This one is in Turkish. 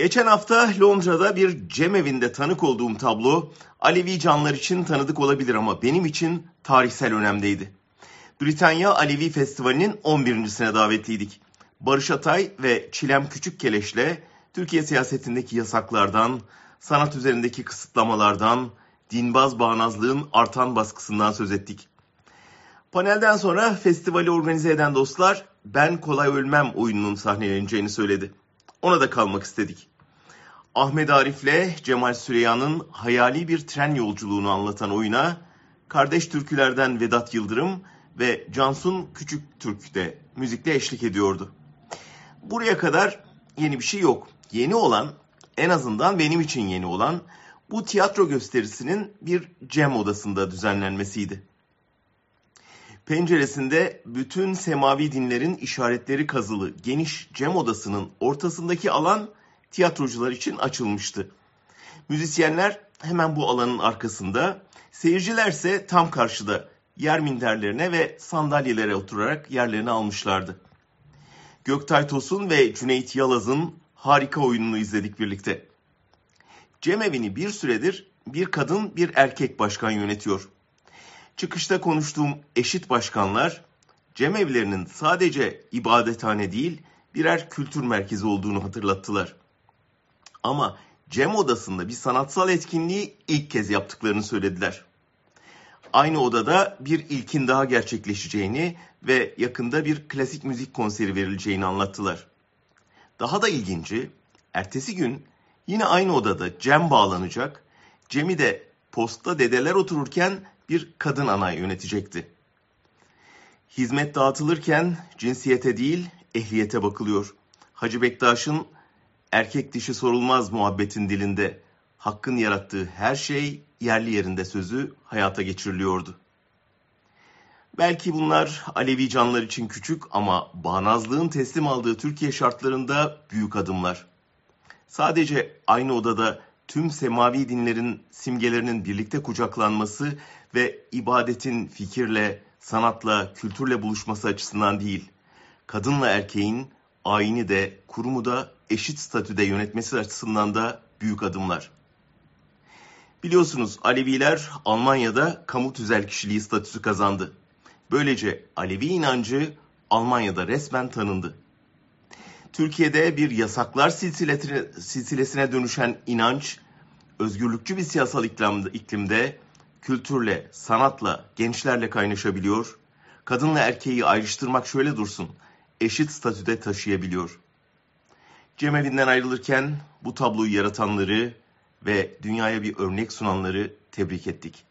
Geçen hafta Londra'da bir cemevinde tanık olduğum tablo Alevi canlar için tanıdık olabilir ama benim için tarihsel önemdeydi. Britanya Alevi Festivali'nin 11.sine davetliydik. Barış Atay ve Çilem Küçükkeleş'le Türkiye siyasetindeki yasaklardan, sanat üzerindeki kısıtlamalardan, dinbaz bağnazlığın artan baskısından söz ettik. Panelden sonra festivali organize eden dostlar Ben Kolay Ölmem oyununun sahneleneceğini söyledi. Ona da kalmak istedik. Ahmet Arif'le Cemal Süreyya'nın hayali bir tren yolculuğunu anlatan oyuna kardeş türkülerden Vedat Yıldırım ve Cansun Küçük Türk de müzikle eşlik ediyordu. Buraya kadar yeni bir şey yok. Yeni olan, en azından benim için yeni olan bu tiyatro gösterisinin bir cem odasında düzenlenmesiydi. Penceresinde bütün semavi dinlerin işaretleri kazılı geniş cem odasının ortasındaki alan tiyatrocular için açılmıştı. Müzisyenler hemen bu alanın arkasında, seyircilerse tam karşıda yer minderlerine ve sandalyelere oturarak yerlerini almışlardı. Göktay Tosun ve Cüneyt Yalaz'ın harika oyununu izledik birlikte. Cemevi'ni bir süredir bir kadın bir erkek başkan yönetiyor. Çıkışta konuştuğum eşit başkanlar cemevlerinin sadece ibadethane değil birer kültür merkezi olduğunu hatırlattılar. Ama Cem odasında bir sanatsal etkinliği ilk kez yaptıklarını söylediler. Aynı odada bir ilkin daha gerçekleşeceğini ve yakında bir klasik müzik konseri verileceğini anlattılar. Daha da ilginci, ertesi gün yine aynı odada Cem bağlanacak, Cem'i de posta dedeler otururken bir kadın ana yönetecekti. Hizmet dağıtılırken cinsiyete değil ehliyete bakılıyor. Hacı Bektaş'ın erkek dişi sorulmaz muhabbetin dilinde hakkın yarattığı her şey yerli yerinde sözü hayata geçiriliyordu. Belki bunlar Alevi canlar için küçük ama bağnazlığın teslim aldığı Türkiye şartlarında büyük adımlar. Sadece aynı odada tüm semavi dinlerin simgelerinin birlikte kucaklanması ve ibadetin fikirle, sanatla, kültürle buluşması açısından değil, kadınla erkeğin ayini de, kurumu da eşit statüde yönetmesi açısından da büyük adımlar. Biliyorsunuz Aleviler Almanya'da kamu tüzel kişiliği statüsü kazandı. Böylece Alevi inancı Almanya'da resmen tanındı. Türkiye'de bir yasaklar silsilesine, dönüşen inanç, özgürlükçü bir siyasal iklimde kültürle, sanatla, gençlerle kaynaşabiliyor, kadınla erkeği ayrıştırmak şöyle dursun, eşit statüde taşıyabiliyor. Cemevinden ayrılırken bu tabloyu yaratanları ve dünyaya bir örnek sunanları tebrik ettik.